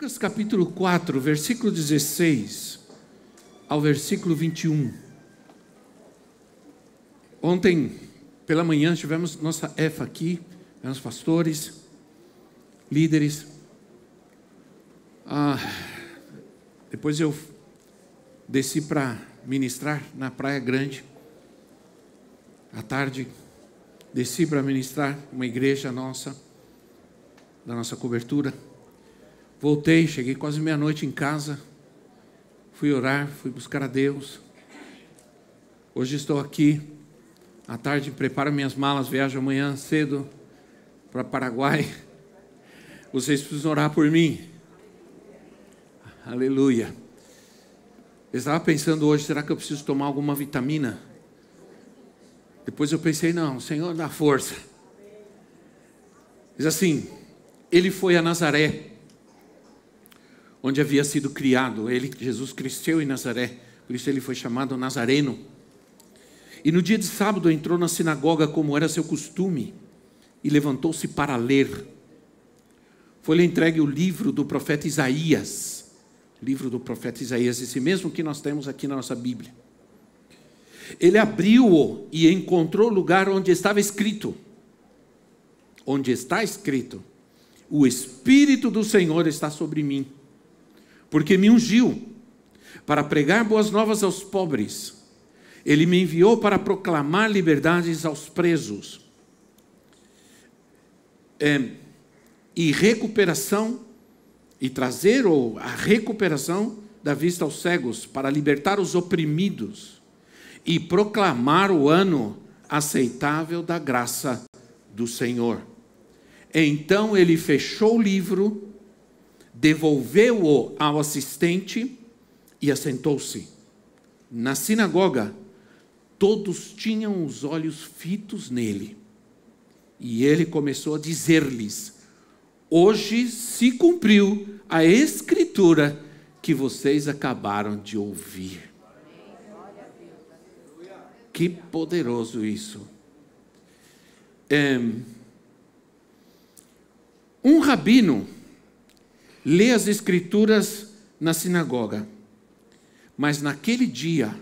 Lucas capítulo 4, versículo 16 ao versículo 21. Ontem, pela manhã, tivemos nossa EFA aqui, tivemos pastores, líderes. Ah, depois eu desci para ministrar na Praia Grande. À tarde, desci para ministrar uma igreja nossa, da nossa cobertura. Voltei, cheguei quase meia-noite em casa. Fui orar, fui buscar a Deus. Hoje estou aqui. À tarde preparo minhas malas, viajo amanhã cedo para Paraguai. Vocês precisam orar por mim. Aleluia. Eu estava pensando hoje, será que eu preciso tomar alguma vitamina? Depois eu pensei, não, Senhor dá força. Diz assim, ele foi a Nazaré onde havia sido criado. Ele, Jesus, cresceu em Nazaré, por isso ele foi chamado Nazareno. E no dia de sábado entrou na sinagoga, como era seu costume, e levantou-se para ler. Foi-lhe entregue o livro do profeta Isaías, livro do profeta Isaías, esse mesmo que nós temos aqui na nossa Bíblia. Ele abriu-o e encontrou o lugar onde estava escrito. Onde está escrito: O Espírito do Senhor está sobre mim porque me ungiu para pregar boas novas aos pobres. Ele me enviou para proclamar liberdades aos presos é, e recuperação e trazer ou a recuperação da vista aos cegos, para libertar os oprimidos e proclamar o ano aceitável da graça do Senhor. Então ele fechou o livro devolveu-o ao assistente e assentou-se. Na sinagoga, todos tinham os olhos fitos nele. E ele começou a dizer-lhes: Hoje se cumpriu a escritura que vocês acabaram de ouvir. Que poderoso isso. Um rabino lê as Escrituras na sinagoga. Mas naquele dia,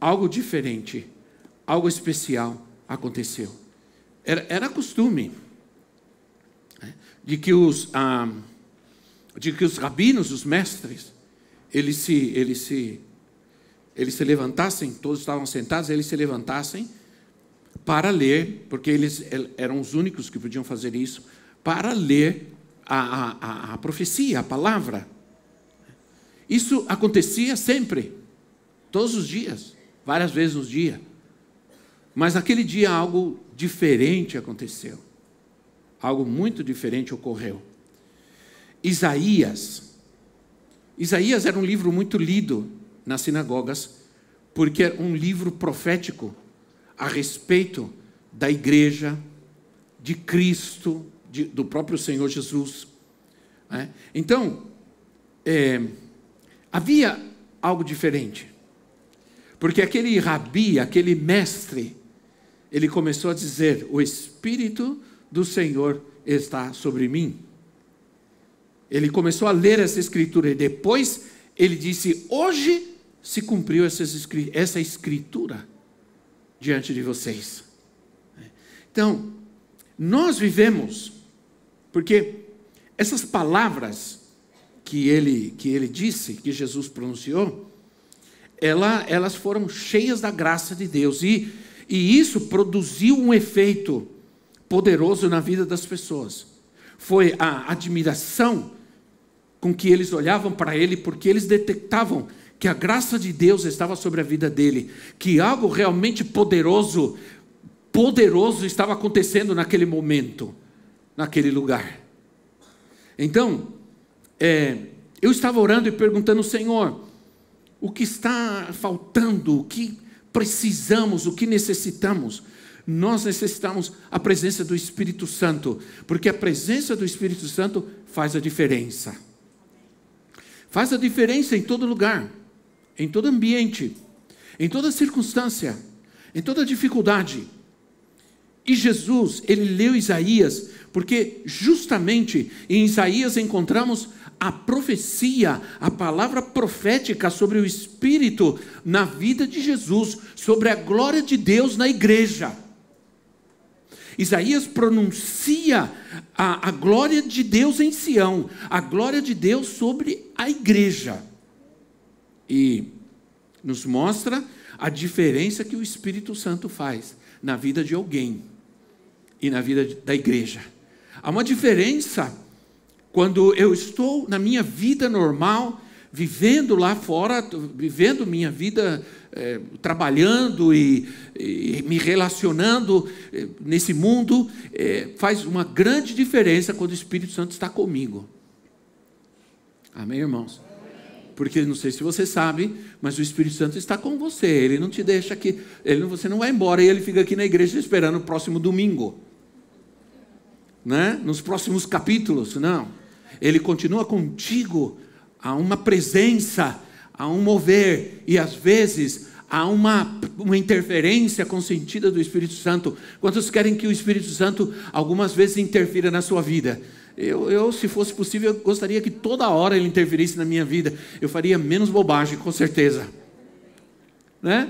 algo diferente, algo especial aconteceu. Era, era costume né, de que os, ah, de que os rabinos, os mestres, eles se, eles se, eles se levantassem, todos estavam sentados, eles se levantassem para ler, porque eles eram os únicos que podiam fazer isso, para ler a, a, a profecia, a palavra. Isso acontecia sempre, todos os dias, várias vezes no dia. Mas naquele dia algo diferente aconteceu. Algo muito diferente ocorreu. Isaías. Isaías era um livro muito lido nas sinagogas, porque era um livro profético a respeito da igreja, de Cristo, de, do próprio Senhor Jesus. Né? Então, é, havia algo diferente. Porque aquele rabi, aquele mestre, ele começou a dizer: O Espírito do Senhor está sobre mim. Ele começou a ler essa escritura e depois ele disse: Hoje se cumpriu essa escritura diante de vocês. Então, nós vivemos porque essas palavras que ele, que ele disse, que Jesus pronunciou, ela, elas foram cheias da graça de Deus. E, e isso produziu um efeito poderoso na vida das pessoas. Foi a admiração com que eles olhavam para ele, porque eles detectavam que a graça de Deus estava sobre a vida dele, que algo realmente poderoso, poderoso estava acontecendo naquele momento naquele lugar. Então, é, eu estava orando e perguntando, Senhor, o que está faltando, o que precisamos, o que necessitamos? Nós necessitamos a presença do Espírito Santo, porque a presença do Espírito Santo faz a diferença. Faz a diferença em todo lugar, em todo ambiente, em toda circunstância, em toda dificuldade. E Jesus, ele leu Isaías, porque justamente em Isaías encontramos a profecia, a palavra profética sobre o Espírito na vida de Jesus, sobre a glória de Deus na igreja. Isaías pronuncia a, a glória de Deus em Sião, a glória de Deus sobre a igreja. E nos mostra a diferença que o Espírito Santo faz na vida de alguém e na vida da igreja. Há uma diferença quando eu estou na minha vida normal, vivendo lá fora, vivendo minha vida, é, trabalhando e, e, me relacionando é, nesse mundo, é, faz uma grande diferença quando o Espírito Santo está comigo. Amém, irmãos? Porque não sei se você sabe, mas o Espírito Santo está com você. Ele não te deixa aqui, ele, você não vai embora e ele fica aqui na igreja esperando o próximo domingo né? nos próximos capítulos, não. Ele continua contigo, há uma presença, há um mover, e às vezes há uma, uma interferência consentida do Espírito Santo. Quantos querem que o Espírito Santo algumas vezes interfira na sua vida? Eu, eu, se fosse possível, eu gostaria que toda hora ele interferisse na minha vida. Eu faria menos bobagem, com certeza. Né?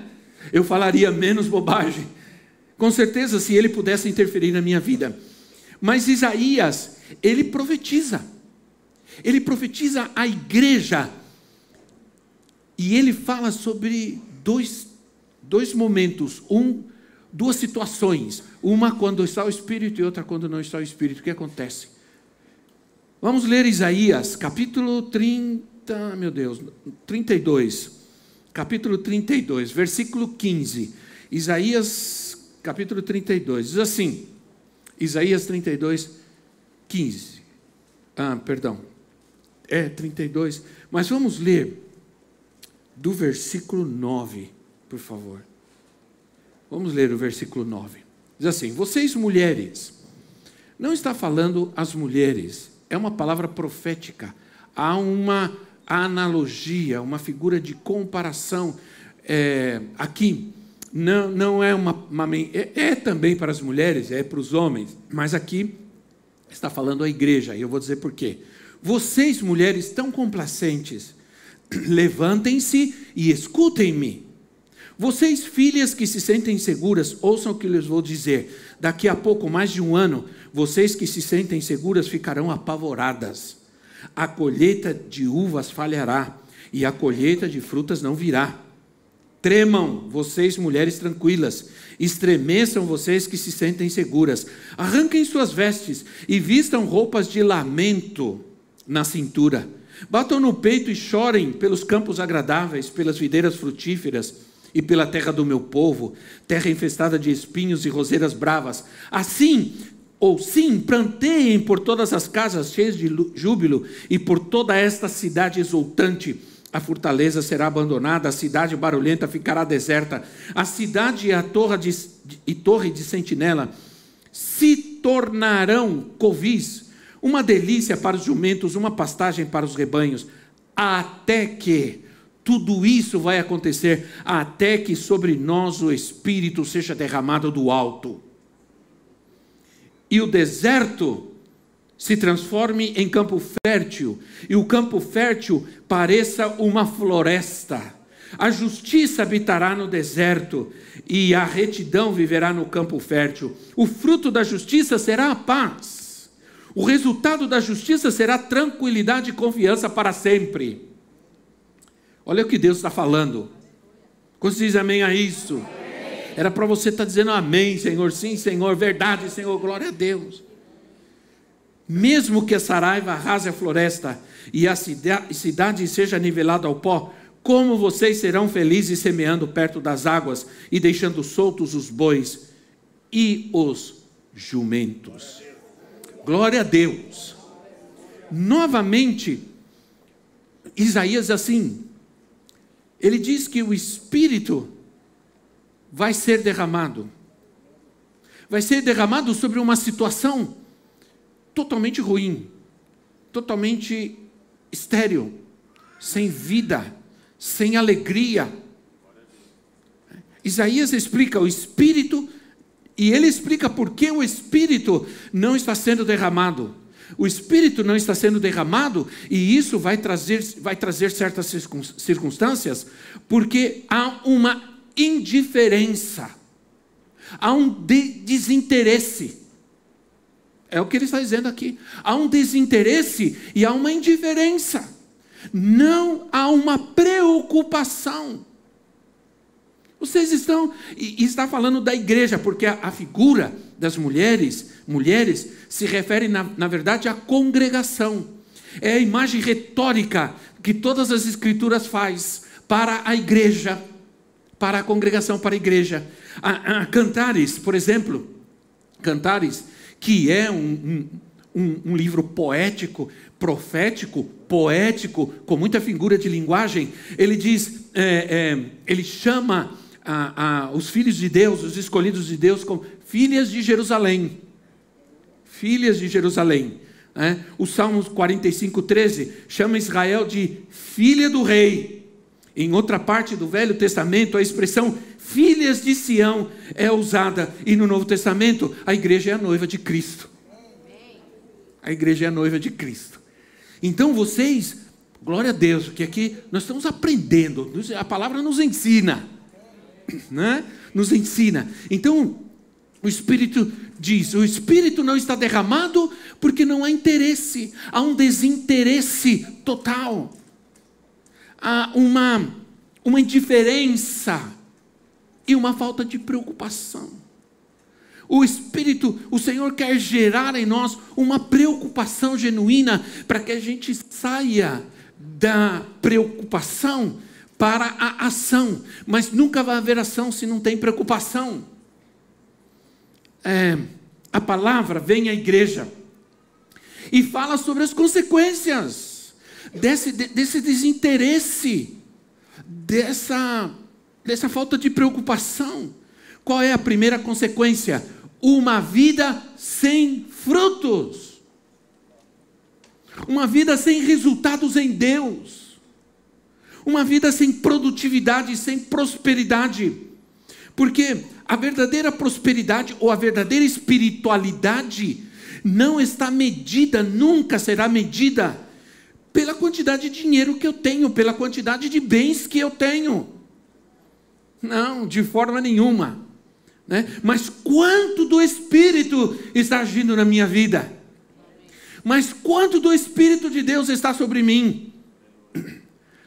Eu falaria menos bobagem. Com certeza, se ele pudesse interferir na minha vida. Mas Isaías, ele profetiza. Ele profetiza a igreja. E ele fala sobre dois, dois momentos, um, duas situações. Uma quando está o Espírito e outra quando não está o Espírito. O que acontece? Vamos ler Isaías, capítulo 30, meu Deus, 32. Capítulo 32, versículo 15. Isaías, capítulo 32, diz assim: Isaías 32, 15. Ah, perdão. É 32. Mas vamos ler do versículo 9, por favor. Vamos ler o versículo 9. Diz assim: Vocês mulheres, não está falando as mulheres, é uma palavra profética. Há uma analogia, uma figura de comparação é, aqui não, não é uma, uma é, é, também para as mulheres, é para os homens, mas aqui está falando a igreja, e eu vou dizer por quê. Vocês, mulheres tão complacentes, levantem-se e escutem-me. Vocês, filhas que se sentem seguras, ouçam o que lhes vou dizer. Daqui a pouco, mais de um ano, vocês que se sentem seguras ficarão apavoradas. A colheita de uvas falhará, e a colheita de frutas não virá Tremam, vocês mulheres tranquilas, estremeçam vocês que se sentem seguras. Arranquem suas vestes e vistam roupas de lamento na cintura. Batam no peito e chorem pelos campos agradáveis, pelas videiras frutíferas e pela terra do meu povo, terra infestada de espinhos e roseiras bravas. Assim, ou sim, planteiem por todas as casas cheias de júbilo e por toda esta cidade exultante a fortaleza será abandonada, a cidade barulhenta ficará deserta, a cidade e a torre de, e torre de sentinela se tornarão covis, uma delícia para os jumentos, uma pastagem para os rebanhos, até que tudo isso vai acontecer, até que sobre nós o Espírito seja derramado do alto. E o deserto se transforme em campo fértil e o campo fértil pareça uma floresta. A justiça habitará no deserto e a retidão viverá no campo fértil. O fruto da justiça será a paz. O resultado da justiça será tranquilidade e confiança para sempre. Olha o que Deus está falando. Quando diz amém a isso? Era para você estar dizendo amém, Senhor. Sim, Senhor. Verdade, Senhor. Glória a Deus. Mesmo que a saraiva arrase a floresta e a cidade seja nivelada ao pó, como vocês serão felizes semeando perto das águas e deixando soltos os bois e os jumentos. Glória a Deus. Novamente, Isaías assim, ele diz que o Espírito vai ser derramado. Vai ser derramado sobre uma situação totalmente ruim, totalmente estéril, sem vida, sem alegria. Isaías explica o Espírito e ele explica por que o Espírito não está sendo derramado. O Espírito não está sendo derramado e isso vai trazer, vai trazer certas circunstâncias, porque há uma indiferença, há um de desinteresse. É o que ele está dizendo aqui. Há um desinteresse e há uma indiferença. Não há uma preocupação. Vocês estão, e, está falando da igreja, porque a, figura das mulheres, mulheres, se refere, na, na verdade, à congregação. É a imagem retórica que todas as escrituras faz para a igreja para a congregação, para a igreja. A, a Cantares, por exemplo, Cantares, que é um, um, um, livro poético, profético, poético, com muita figura de linguagem, ele diz, é, é, ele chama a, a, os filhos de Deus, os escolhidos de Deus, como filhas de Jerusalém. Filhas de Jerusalém. É? O Salmo 45, 13 chama Israel de filha do rei. Em outra parte do Velho Testamento, a expressão filhas de Sião é usada, e no Novo Testamento, a igreja é a noiva de Cristo. A igreja é a noiva de Cristo. Então vocês, glória a Deus, que aqui nós estamos aprendendo, a palavra nos ensina, né? Nos ensina. Então, o Espírito diz: o Espírito não está derramado porque não há interesse, há um desinteresse total há uma, uma indiferença e uma falta de preocupação. O Espírito, o Senhor quer gerar em nós uma preocupação genuína para que a gente saia da preocupação para a ação. Mas nunca vai haver ação se não tem preocupação. É, a palavra vem à igreja e fala sobre as consequências desse, desse desinteresse, dessa, dessa falta de preocupação. Qual é a primeira consequência? Uma vida sem frutos. Uma vida sem resultados em Deus. Uma vida sem produtividade, sem prosperidade. Porque a verdadeira prosperidade ou a verdadeira espiritualidade não está medida, nunca será medida pela quantidade de dinheiro que eu tenho, pela quantidade de bens que eu tenho. Não, de forma nenhuma. Né? Mas quanto do Espírito está agindo na minha vida? Mas quanto do Espírito de Deus está sobre mim?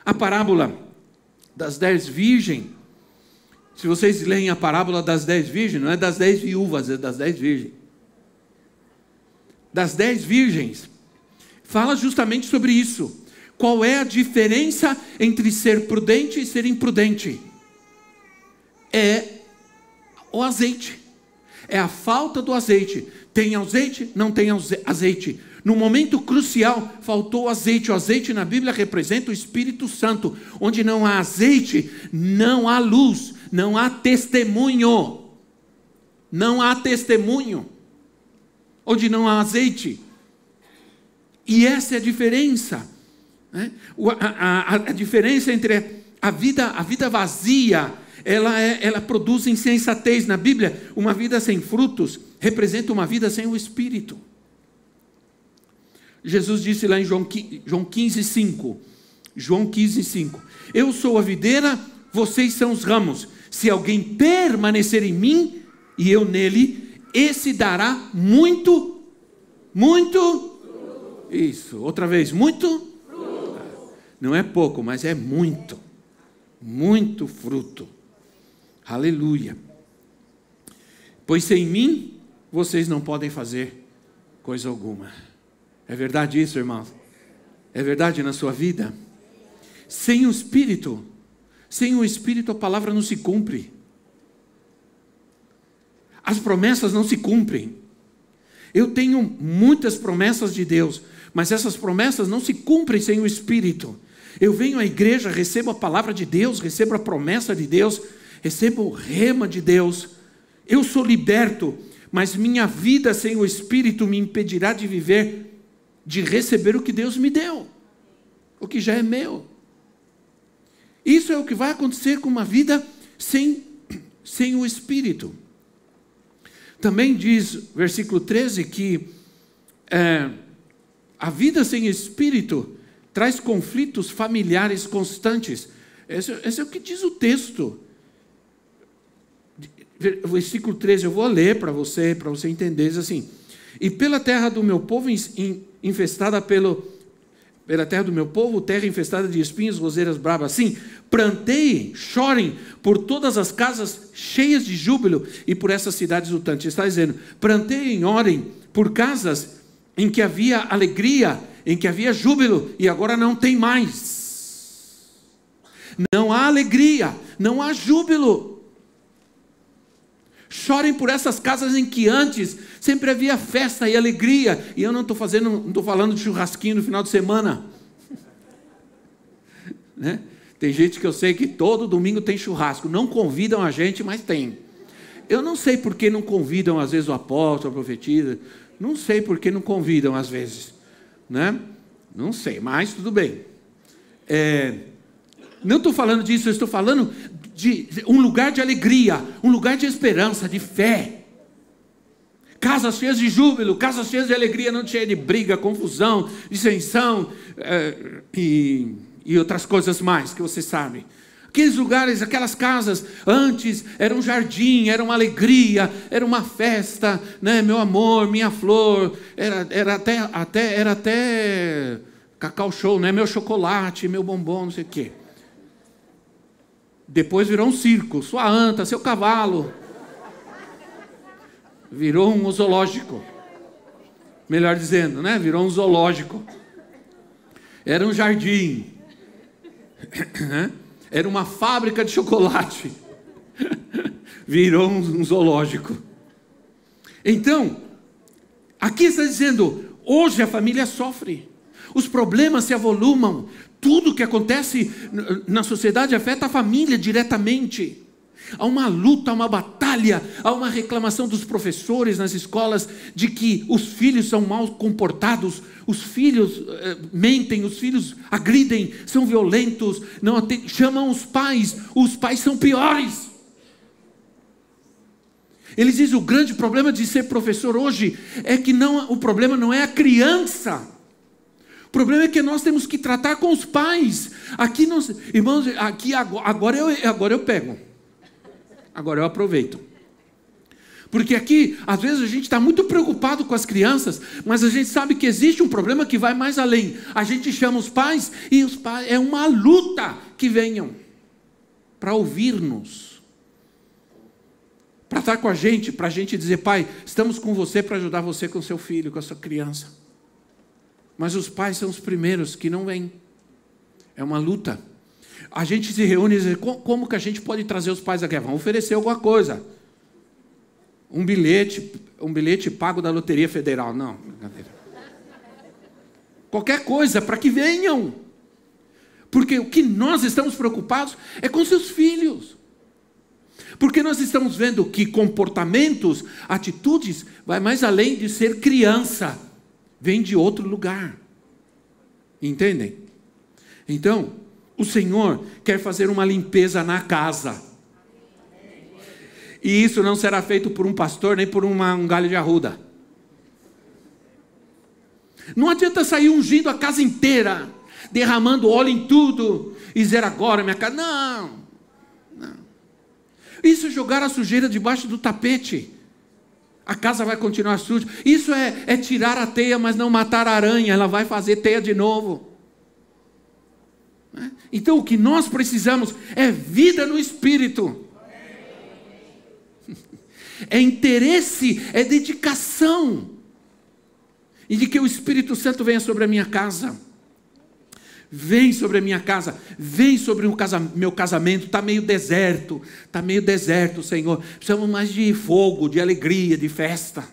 A parábola das dez virgens. Se vocês leem a parábola das dez virgens, não é das dez viúvas, é das dez virgens. Das dez virgens fala justamente sobre isso. Qual é a diferença entre ser prudente e ser imprudente? É o azeite. É a falta do azeite. Tem azeite? Não tem azeite. No momento crucial, faltou azeite. O azeite na Bíblia representa o Espírito Santo. Onde não há azeite, não há luz, não há testemunho. Não há testemunho. Onde não há azeite, e essa é a diferença. Né? A, a, a, diferença entre a vida, a vida vazia, ela, é, ela produz insensatez. Na Bíblia, uma vida sem frutos representa uma vida sem o Espírito. Jesus disse lá em João, João 15, 5. João 15, 5. Eu sou a videira, vocês são os ramos. Se alguém permanecer em mim e eu nele, esse dará muito, muito isso, outra vez, muito? Fruto. Não é pouco, mas é muito. Muito fruto. Aleluia. Pois sem mim, vocês não podem fazer coisa alguma. É verdade isso, irmão? É verdade na sua vida? Sem o Espírito, sem o Espírito a palavra não se cumpre. As promessas não se cumprem. Eu tenho muitas promessas de Deus, mas essas promessas não se cumprem sem o Espírito. Eu venho à igreja, recebo a palavra de Deus, recebo a promessa de Deus, recebo o rema de Deus. Eu sou liberto, mas minha vida sem o Espírito me impedirá de viver, de receber o que Deus me deu, o que já é meu. Isso é o que vai acontecer com uma vida sem, sem o Espírito. Também diz, versículo 13, que é, a vida sem Espírito traz conflitos familiares constantes. Esse, esse é o que diz o texto. Versículo 13, eu vou ler para você, para você entender, diz assim: E pela terra do meu povo infestada pelo pela terra do meu povo, terra infestada de espinhos, roseiras bravas. Sim, planteiem, chorem por todas as casas cheias de júbilo e por essas cidades lutantes. Está dizendo: planteiem, orem por casas em que havia alegria, em que havia júbilo e agora não tem mais. Não há alegria, não há júbilo. Chorem por essas casas em que antes sempre havia festa e alegria. E eu não estou fazendo, não estou falando de churrasquinho no final de semana. né? Tem gente que eu sei que todo domingo tem churrasco. Não convidam a gente, mas tem. Eu não sei por que não convidam, às vezes, o apóstolo, a profetisa. Não sei por que não convidam, às vezes. Né? Não sei, mas tudo bem. É, não estou falando disso, eu estou falando de um lugar de alegria, um lugar de esperança, de fé. Casas cheias de júbilo, casas cheias de alegria, não cheias de briga, confusão, dissensão é, e, e outras coisas mais que você sabe. Aqueles lugares, aquelas casas, antes era um jardim, era uma alegria, era uma festa, né? meu amor, minha flor, era, era, até, até, era até cacau show, né? meu chocolate, meu bombom, não sei o quê. Depois virou um circo, sua anta, seu cavalo. Virou um zoológico. Melhor dizendo, né? Virou um zoológico. Era um jardim. Era uma fábrica de chocolate. Virou um zoológico. Então, aqui está dizendo: hoje a família sofre. Os problemas se avolumam, tudo que acontece na sociedade afeta a família diretamente. Há uma luta, há uma batalha, há uma reclamação dos professores nas escolas de que os filhos são mal comportados, os filhos eh, mentem, os filhos agridem, são violentos, não atendem, chamam os pais, os pais são piores. Eles dizem o grande problema de ser professor hoje é que não, o problema não é a criança. O problema é que nós temos que tratar com os pais. Aqui, nós, irmãos, aqui agora eu, agora eu pego. Agora eu aproveito. Porque aqui, às vezes, a gente está muito preocupado com as crianças, mas a gente sabe que existe um problema que vai mais além. A gente chama os pais e os pais é uma luta que venham para ouvir-nos, para estar com a gente, para a gente dizer, pai, estamos com você para ajudar você com seu filho, com a sua criança. Mas os pais são os primeiros que não vêm. É uma luta. A gente se reúne e diz: como que a gente pode trazer os pais aqui? Vamos oferecer alguma coisa. Um bilhete, um bilhete pago da Loteria Federal. Não, brincadeira. Qualquer coisa para que venham. Porque o que nós estamos preocupados é com seus filhos. Porque nós estamos vendo que comportamentos, atitudes, vai mais além de ser criança vem de outro lugar. Entendem? Então, o Senhor quer fazer uma limpeza na casa. E isso não será feito por um pastor nem por uma, um galho de arruda. Não adianta sair ungindo a casa inteira, derramando óleo em tudo, e dizer agora minha casa. Não, não. Isso é jogar a sujeira debaixo do tapete a casa vai continuar suja. Isso é, é tirar a teia, mas não matar a aranha, ela vai fazer teia de novo. Então o que nós precisamos é vida no espírito. É interesse, é dedicação. E de que o Espírito Santo venha sobre a minha casa. Vem sobre a minha casa, vem sobre o casa, meu casamento, está meio deserto, está meio deserto, Senhor. Precisamos mais de fogo, de alegria, de festa.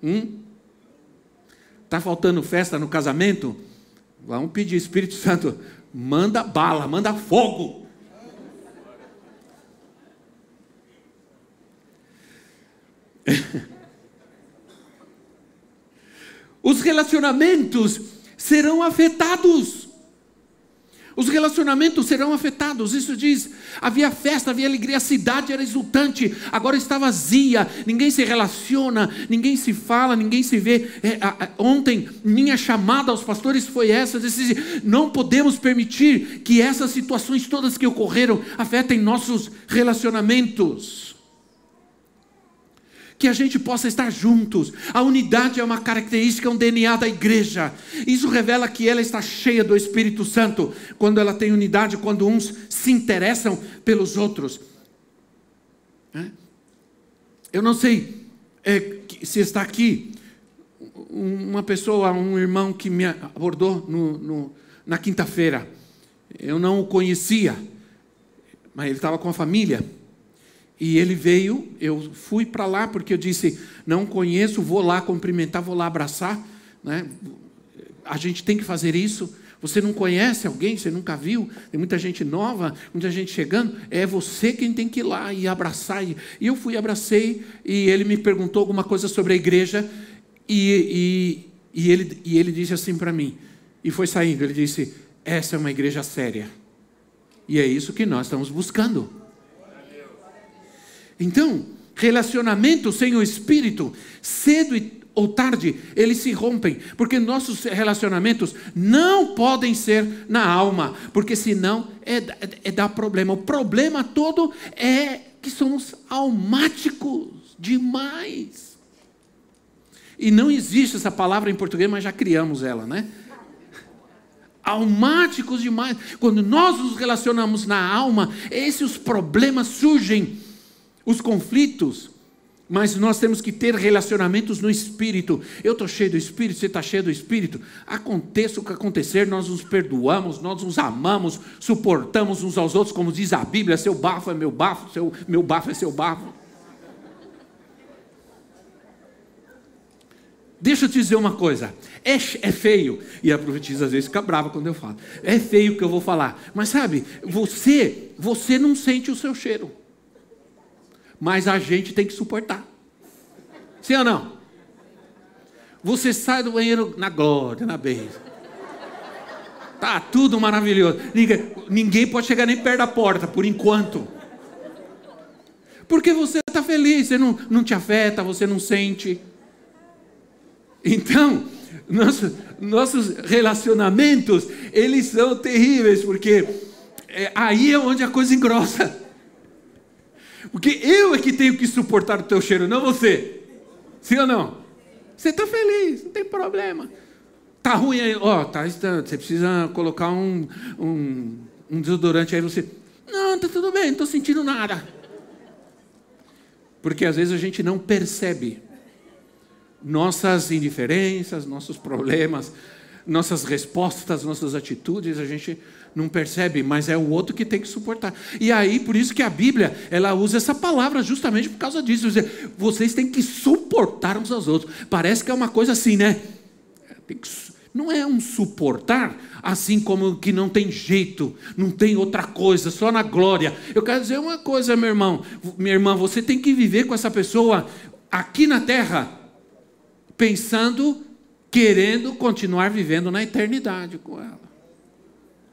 Está hum? faltando festa no casamento? Vamos pedir, Espírito Santo, manda bala, manda fogo. Os relacionamentos serão afetados. Os relacionamentos serão afetados. Isso diz: havia festa, havia alegria, a cidade era exultante, agora está vazia, ninguém se relaciona, ninguém se fala, ninguém se vê. É, a, a, ontem, minha chamada aos pastores foi essa: disse, não podemos permitir que essas situações todas que ocorreram afetem nossos relacionamentos que a gente possa estar juntos. A unidade é uma característica, um DNA da igreja. Isso revela que ela está cheia do Espírito Santo quando ela tem unidade, quando uns se interessam pelos outros. É? Eu não sei é, se está aqui uma pessoa, um irmão que me abordou no, no, na quinta-feira. Eu não o conhecia, mas ele estava com a família. E ele veio, eu fui para lá porque eu disse: não conheço, vou lá cumprimentar, vou lá abraçar. Né? A gente tem que fazer isso. Você não conhece alguém, você nunca viu, tem muita gente nova, muita gente chegando, é você quem tem que ir lá e abraçar. E eu fui, abracei, e ele me perguntou alguma coisa sobre a igreja, e, e, e ele, e ele disse assim para mim, e foi saindo, ele disse: essa é uma igreja séria. E é isso que nós estamos buscando. Então, relacionamento sem o Espírito, cedo ou tarde, eles se rompem, porque nossos relacionamentos não podem ser na alma, porque senão é, é, é dar problema. O problema todo é que somos almáticos demais. E não existe essa palavra em português, mas já criamos ela, né? Almáticos demais. Quando nós nos relacionamos na alma, esses problemas surgem os conflitos, mas nós temos que ter relacionamentos no Espírito. Eu estou cheio do Espírito, você está cheio do Espírito. Aconteça o que acontecer, nós nos perdoamos, nós nos amamos, suportamos uns aos outros, como diz a Bíblia: seu bafo é meu bafo, seu, meu bafo é seu bafo. Deixa eu te dizer uma coisa, é, é, feio, e a profetisa às vezes fica brava quando eu falo, é feio que eu vou falar, mas sabe, você, você não sente o seu cheiro mas a gente tem que suportar. Sim ou não? Você sai do banheiro na glória, na bênção. Tá tudo maravilhoso. Ninguém, ninguém pode chegar nem perto da porta, por enquanto. Porque você está feliz, você não, não te afeta, você não sente. Então, nosso, nossos relacionamentos, eles são terríveis, porque é, aí é onde a coisa engrossa. Porque eu é que tenho que suportar o teu cheiro, não você. Sim ou não? Você está feliz, não tem problema. Tá ruim aí, ó, tá, você precisa colocar um, um, um desodorante aí, você. Não, tá tudo bem, não estou sentindo nada. Porque às vezes a gente não percebe nossas indiferenças, nossos problemas, nossas respostas, nossas atitudes, a gente não percebe, mas é o outro que tem que suportar. E aí, por isso que a Bíblia, ela usa essa palavra justamente por causa disso. Vocês têm que suportar uns aos outros. Parece que é uma coisa assim, né? Não é um suportar assim como que não tem jeito, não tem outra coisa, só na glória. Eu quero dizer uma coisa, meu irmão, minha irmã, você tem que viver com essa pessoa aqui na terra, pensando, querendo continuar vivendo na eternidade com ela.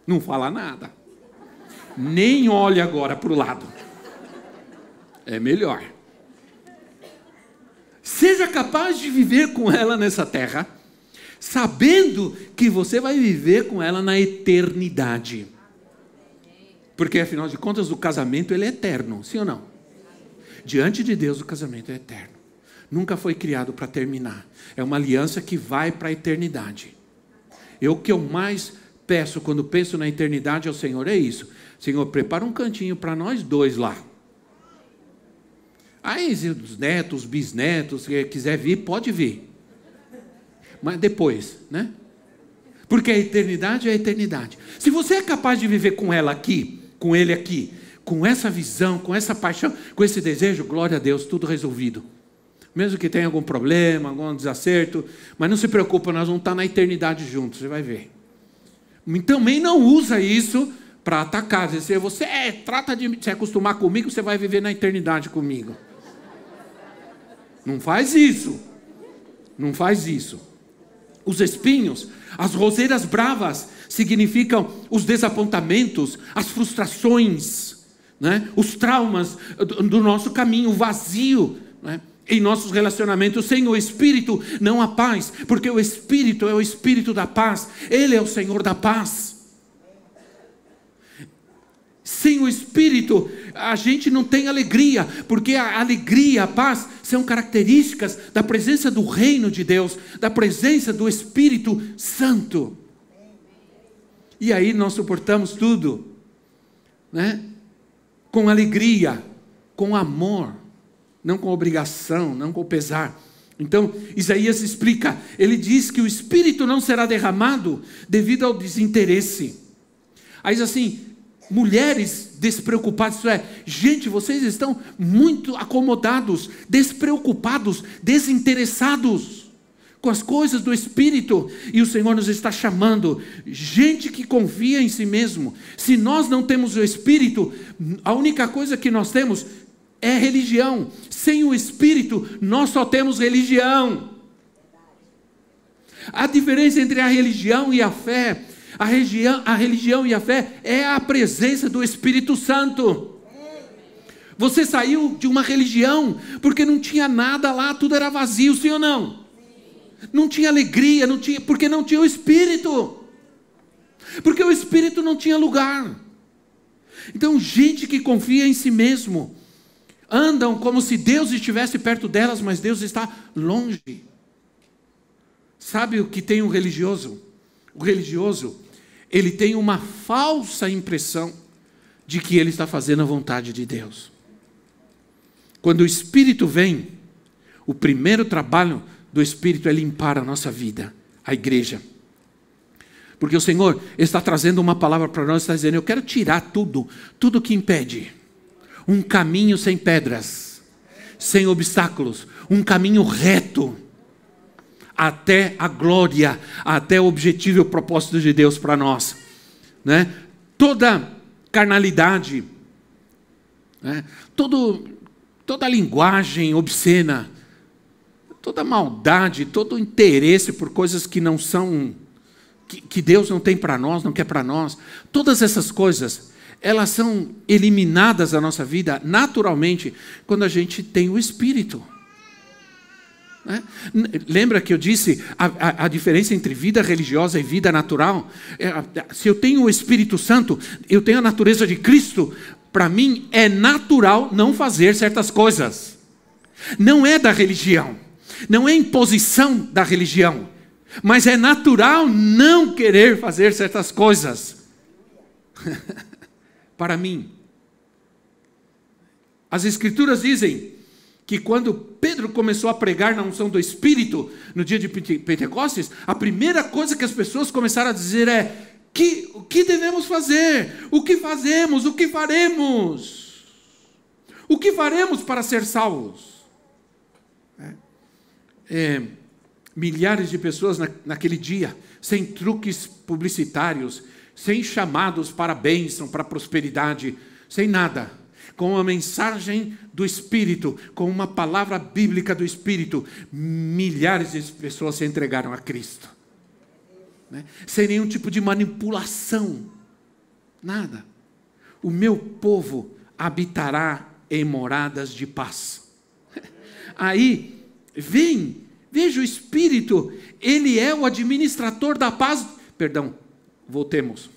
Não fala nada. Nem olhe agora para o lado. É melhor. Seja capaz de viver com ela nessa terra, sabendo que você vai viver com ela na eternidade. Porque afinal de contas, o casamento ele é eterno, sim ou não? Diante de Deus, o casamento é eterno. Nunca foi criado para terminar. É uma aliança que vai para a eternidade. Eu que eu mais peço quando penso na eternidade ao Senhor é isso: Senhor, prepara um cantinho para nós dois lá. Aí, os netos, os bisnetos, se quiser vir, pode vir. Mas depois, né? Porque a eternidade é a eternidade. Se você é capaz de viver com ela aqui, com ele aqui, com essa visão, com essa paixão, com esse desejo, glória a Deus, tudo resolvido. Mesmo que tenha algum problema, algum desacerto, mas não se preocupa, nós vamos estar na eternidade juntos, você vai ver. Também não usa isso para atacar. Dizer, você é, trata de se acostumar comigo, você vai viver na eternidade comigo. Não faz isso. Não faz isso. Os espinhos, as roseiras bravas, significam os desapontamentos, as frustrações, né? os traumas do nosso caminho, o vazio. Em nossos relacionamentos, sem o Espírito não há paz, porque o Espírito é o Espírito da paz, Ele é o Senhor da paz. Sem o Espírito, a gente não tem alegria, porque a alegria, a paz são características da presença do reino de Deus, da presença do Espírito Santo. E aí nós suportamos tudo, né? Com alegria, com amor, não com obrigação, não com pesar. Então, Isaías explica, ele diz que o espírito não será derramado devido ao desinteresse. Aí diz assim: mulheres despreocupadas, isso é, gente, vocês estão muito acomodados, despreocupados, desinteressados com as coisas do Espírito, e o Senhor nos está chamando, gente que confia em si mesmo. Se nós não temos o Espírito, a única coisa que nós temos é religião. Sem o Espírito, nós só temos religião. A diferença entre a religião e a fé a, religião, a religião e a fé é a presença do Espírito Santo. Você saiu de uma religião porque não tinha nada lá, tudo era vazio, sim ou não? Não tinha alegria, não tinha, porque não tinha o Espírito. Porque o Espírito não tinha lugar. Então, gente que confia em si mesmo, andam como se Deus estivesse perto delas, mas Deus está longe. Sabe o que tem um religioso? O religioso, ele tem uma falsa impressão de que ele está fazendo a vontade de Deus. Quando o Espírito vem, o primeiro trabalho do Espírito é limpar a nossa vida, a igreja. Porque o Senhor está trazendo uma palavra para nós, está dizendo: Eu quero tirar tudo, tudo que impede. Um caminho sem pedras, sem obstáculos, um caminho reto até a glória, até o objetivo e o propósito de Deus para nós. Né? Toda carnalidade, né? Todo, toda linguagem obscena, toda maldade, todo interesse por coisas que não são, que, que Deus não tem para nós, não quer para nós, todas essas coisas, elas são eliminadas da nossa vida naturalmente quando a gente tem o Espírito. Né? Lembra que eu disse a, a, a, diferença entre vida religiosa e vida natural? É, se eu tenho o Espírito Santo, eu tenho a natureza de Cristo, para mim é natural não fazer certas coisas. Não é da religião, não é imposição da religião, mas é natural não querer fazer certas coisas. para mim. As Escrituras dizem que quando Pedro começou a pregar na unção do Espírito, no dia de Pentecostes, a primeira coisa que as pessoas começaram a dizer é: que, o que devemos fazer? O que fazemos? O que faremos? O que faremos para ser salvos? É, é, milhares de pessoas na, naquele dia, sem truques publicitários, sem chamados para bênção, para prosperidade, sem nada com a mensagem do Espírito, com uma palavra bíblica do Espírito, milhares de pessoas se entregaram a Cristo. Né? Sem nenhum tipo de manipulação. Nada. O meu povo habitará em moradas de paz. Aí, vem, veja o Espírito, ele é o administrador da paz. Perdão, voltemos.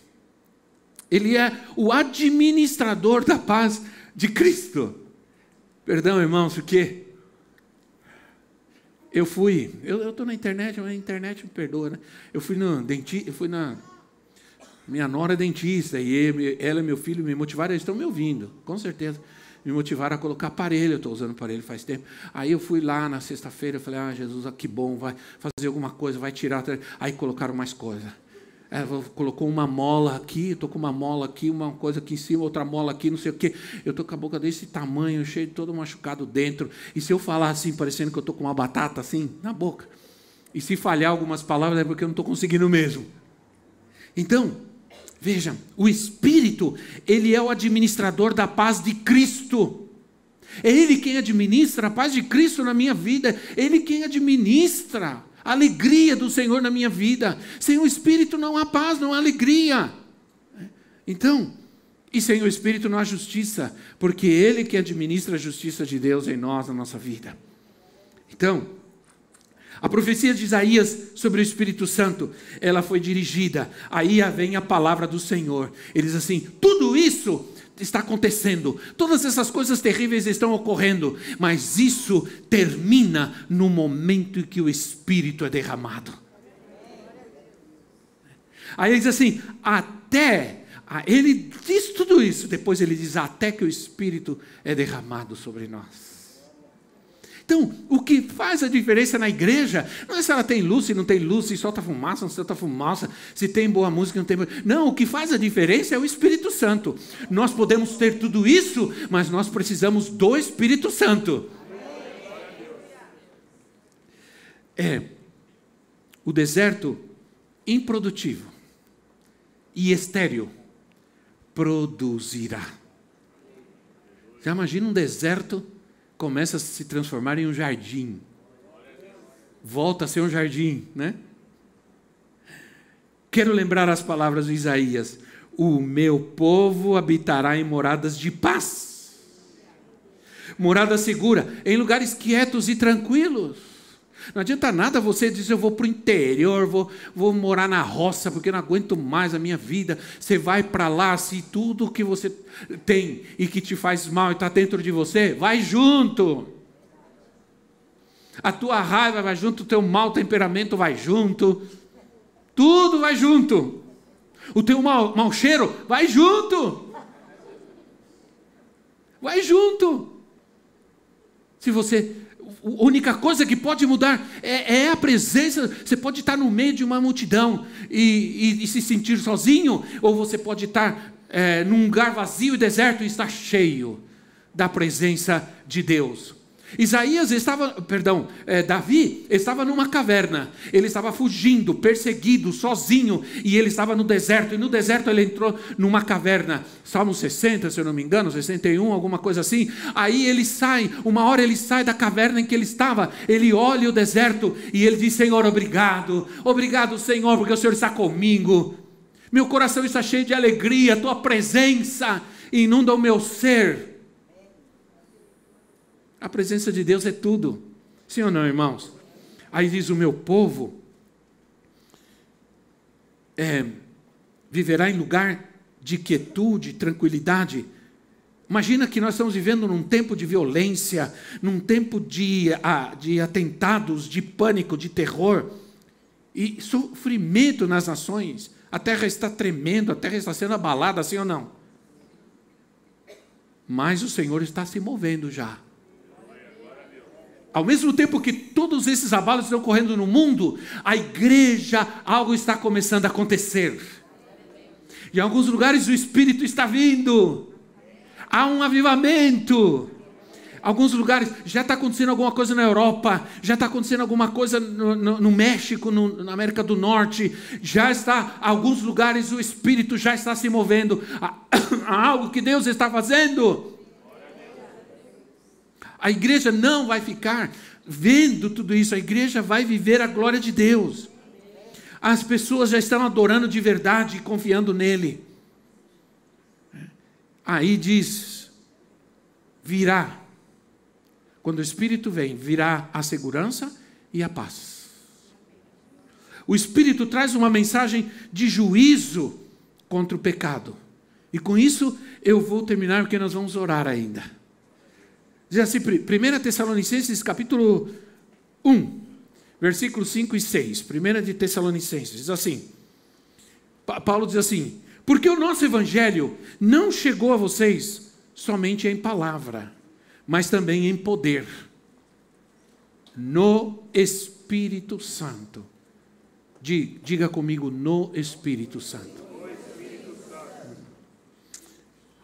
Ele é o administrador da paz de Cristo. Perdão, irmãos, porque eu fui, eu estou na internet, mas a internet me perdoa, né? Eu fui no dentista, eu fui na minha nora é dentista e ela e meu filho me motivaram, eles estão me ouvindo, com certeza. Me motivaram a colocar aparelho, eu estou usando aparelho faz tempo. Aí eu fui lá na sexta-feira, falei, ah, Jesus, que bom, vai fazer alguma coisa, vai tirar. Aí colocaram mais coisa. Ela colocou uma mola aqui, estou com uma mola aqui, uma coisa aqui em cima, outra mola aqui, não sei o quê. Eu estou com a boca desse tamanho, cheio de todo machucado dentro. E se eu falar assim, parecendo que eu estou com uma batata assim, na boca. E se falhar algumas palavras é porque eu não estou conseguindo mesmo. Então, veja, o Espírito, ele é o administrador da paz de Cristo. É Ele quem administra a paz de Cristo na minha vida, é Ele quem administra alegria do Senhor na minha vida. Sem o Espírito não há paz, não há alegria. Então, e sem o Espírito não há justiça, porque Ele que administra a justiça de Deus em nós, na nossa vida. Então, a profecia de Isaías sobre o Espírito Santo, ela foi dirigida. Aí vem a palavra do Senhor. Ele diz assim: tudo isso está acontecendo, todas essas coisas terríveis estão ocorrendo, mas isso termina no momento em que o Espírito é derramado. Aí ele diz assim: até. Ele diz tudo isso, depois ele diz: até que o Espírito é derramado sobre nós. Então, o que faz a diferença na igreja não é se ela tem luz, se não tem luz, se solta fumaça, não solta fumaça, se tem boa música, não tem boa... Não, o que faz a diferença é o Espírito Santo. Nós podemos ter tudo isso, mas nós precisamos do Espírito Santo. É o deserto improdutivo e estéril produzirá. Já imagina um deserto começa a se transformar em um jardim. Volta a ser um jardim, né? Quero lembrar as palavras de Isaías: O meu povo habitará em moradas de paz, morada segura, em lugares quietos e tranquilos. Não adianta nada você dizer, eu vou para o interior, vou, vou morar na roça, porque não aguento mais a minha vida. Você vai para lá, se tudo que você tem e que te faz mal está dentro de você, vai junto. A tua raiva vai junto, o teu mau temperamento vai junto. Tudo vai junto. O teu mau, mau cheiro vai junto. Vai junto. Se você a única coisa que pode mudar é, é, a presença. Você pode estar no meio de uma multidão e, e, e se sentir sozinho, ou você pode estar é, num lugar vazio e deserto e estar cheio da presença de Deus. Isaías estava, perdão, é, Davi estava numa caverna, ele estava fugindo, perseguido, sozinho, e ele estava no deserto, e no deserto ele entrou numa caverna, Salmo 60, se eu não me engano, 61, alguma coisa assim. Aí ele sai, uma hora ele sai da caverna em que ele estava, ele olha o deserto e ele diz: Senhor, obrigado, obrigado, Senhor, porque o Senhor está comigo. Meu coração está cheio de alegria, tua presença inunda o meu ser. A presença de Deus é tudo. Sim ou não, irmãos? Aí diz: O meu povo é, viverá em lugar de quietude, tranquilidade. Imagina que nós estamos vivendo num tempo de violência, num tempo de, de atentados, de pânico, de terror e sofrimento nas nações. A terra está tremendo, a terra está sendo abalada, assim ou não? Mas o Senhor está se movendo já. Ao mesmo tempo que todos esses abalos estão ocorrendo no mundo, a igreja, algo está começando a acontecer. Em alguns lugares o Espírito está vindo. Há um avivamento. Alguns lugares já está acontecendo alguma coisa na Europa, já está acontecendo alguma coisa no, no, no México, no, na América do Norte, já está, alguns lugares o Espírito já está se movendo. Há, há algo que Deus está fazendo. A igreja não vai ficar vendo tudo isso, a igreja vai viver a glória de Deus. As pessoas já estão adorando de verdade e confiando nele. Aí diz: virá. Quando o Espírito vem, virá a segurança e a paz. O Espírito traz uma mensagem de juízo contra o pecado. E com isso eu vou terminar, porque nós vamos orar ainda. Diz assim, 1 Tessalonicenses capítulo 1, versículos 5 e 6. 1 de Tessalonicenses, diz assim, Paulo diz assim, porque o nosso evangelho não chegou a vocês somente em palavra, mas também em poder, no Espírito Santo. Diga comigo, no Espírito Santo.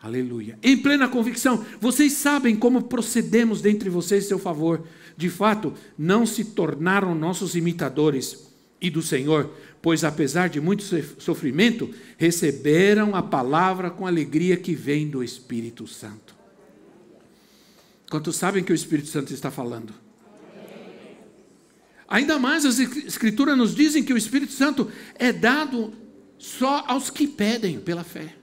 Aleluia. Em plena convicção, vocês sabem como procedemos dentre vocês em seu favor. De fato, não se tornaram nossos imitadores, e do Senhor, pois apesar de muito sofrimento, receberam a palavra com alegria que vem do Espírito Santo. Quantos sabem que o Espírito Santo está falando? Ainda mais as Escrituras nos dizem que o Espírito Santo é dado só aos que pedem pela fé.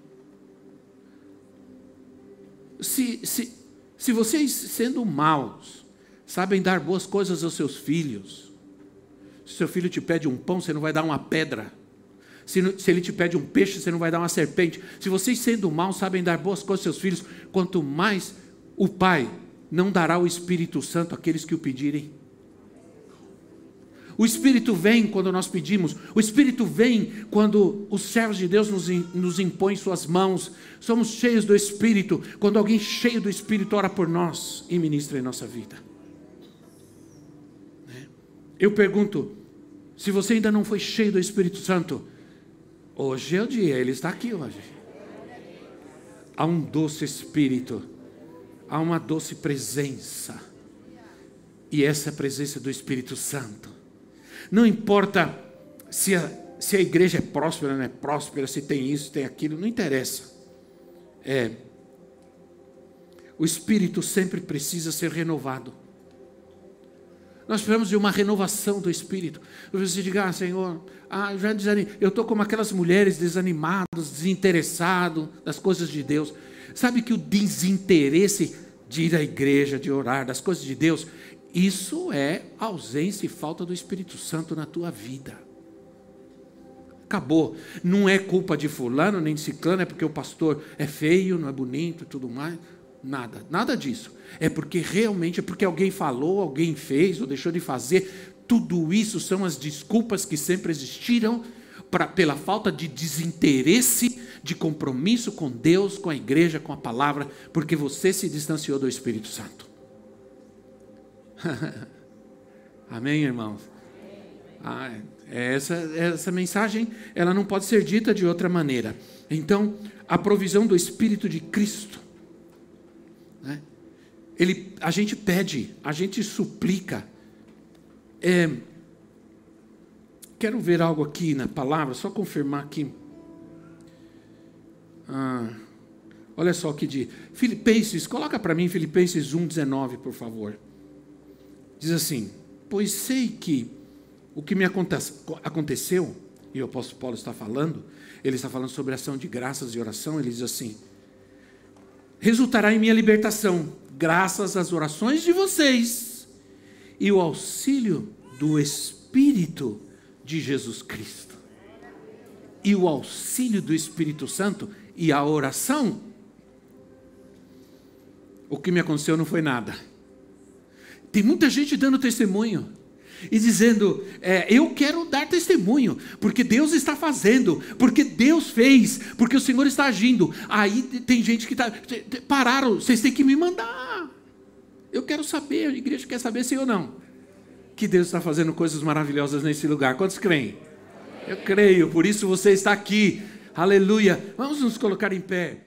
Se, se, se vocês, sendo maus, sabem dar boas coisas aos seus filhos, se seu filho te pede um pão, você não vai dar uma pedra. Se, se, ele te pede um peixe, você não vai dar uma serpente. Se vocês, sendo maus, sabem dar boas coisas aos seus filhos, quanto mais o Pai não dará o Espírito Santo àqueles que o pedirem. O Espírito vem quando nós pedimos, o Espírito vem quando os servos de Deus nos, nos impõem suas mãos. Somos cheios do Espírito quando alguém cheio do Espírito ora por nós e ministra em nossa vida. Né? Eu pergunto, se você ainda não foi cheio do Espírito Santo, hoje é o dia, ele está aqui hoje. Há um doce Espírito, há uma doce presença, e essa é a presença do Espírito Santo não importa se a, se a igreja é próspera não é próspera, se tem isso, tem aquilo, não interessa. É, o espírito sempre precisa ser renovado. Nós precisamos de uma renovação do espírito. Você diga, ah, Senhor, ah, já desanimei. Eu estou como aquelas mulheres desanimadas, desinteressadas das coisas de Deus. Sabe que o desinteresse de ir à igreja, de orar, das coisas de Deus, isso é ausência e falta do Espírito Santo na tua vida. Acabou. Não é culpa de fulano nem de ciclano, é porque o pastor é feio, não é bonito e tudo mais. Nada, nada disso. É porque realmente é porque alguém falou, alguém fez ou deixou de fazer. Tudo isso são as desculpas que sempre existiram pra, pela falta de desinteresse, de compromisso com Deus, com a igreja, com a palavra, porque você se distanciou do Espírito Santo. Amém, irmãos? Ah, essa, essa mensagem ela não pode ser dita de outra maneira. Então, a provisão do Espírito de Cristo. Né? Ele, a gente pede, a gente suplica. É, quero ver algo aqui na palavra, só confirmar aqui. Ah, olha só o que diz. Filipenses, coloca para mim Filipenses 1,19, por favor. Diz assim: Pois sei que o que me aconteceu, e o apóstolo Paulo está falando, ele está falando sobre ação de graças e oração, ele diz assim: resultará em minha libertação, graças às orações de vocês e o auxílio do Espírito de Jesus Cristo. E o auxílio do Espírito Santo e a oração. O que me aconteceu não foi nada tem muita gente dando testemunho e dizendo: é, Eu quero dar testemunho, porque Deus está fazendo, porque Deus fez, porque o Senhor está agindo. Aí tem gente que está. Pararam, vocês têm que me mandar. Eu quero saber, a igreja quer saber sim ou não. Que Deus está fazendo coisas maravilhosas nesse lugar. Quantos creem? Eu creio, por isso você está aqui. Aleluia. Vamos nos colocar em pé.